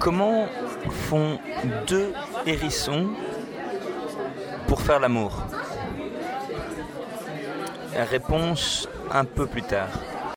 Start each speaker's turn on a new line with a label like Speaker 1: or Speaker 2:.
Speaker 1: Comment font deux hérissons pour faire l'amour? Réponse un peu plus tard.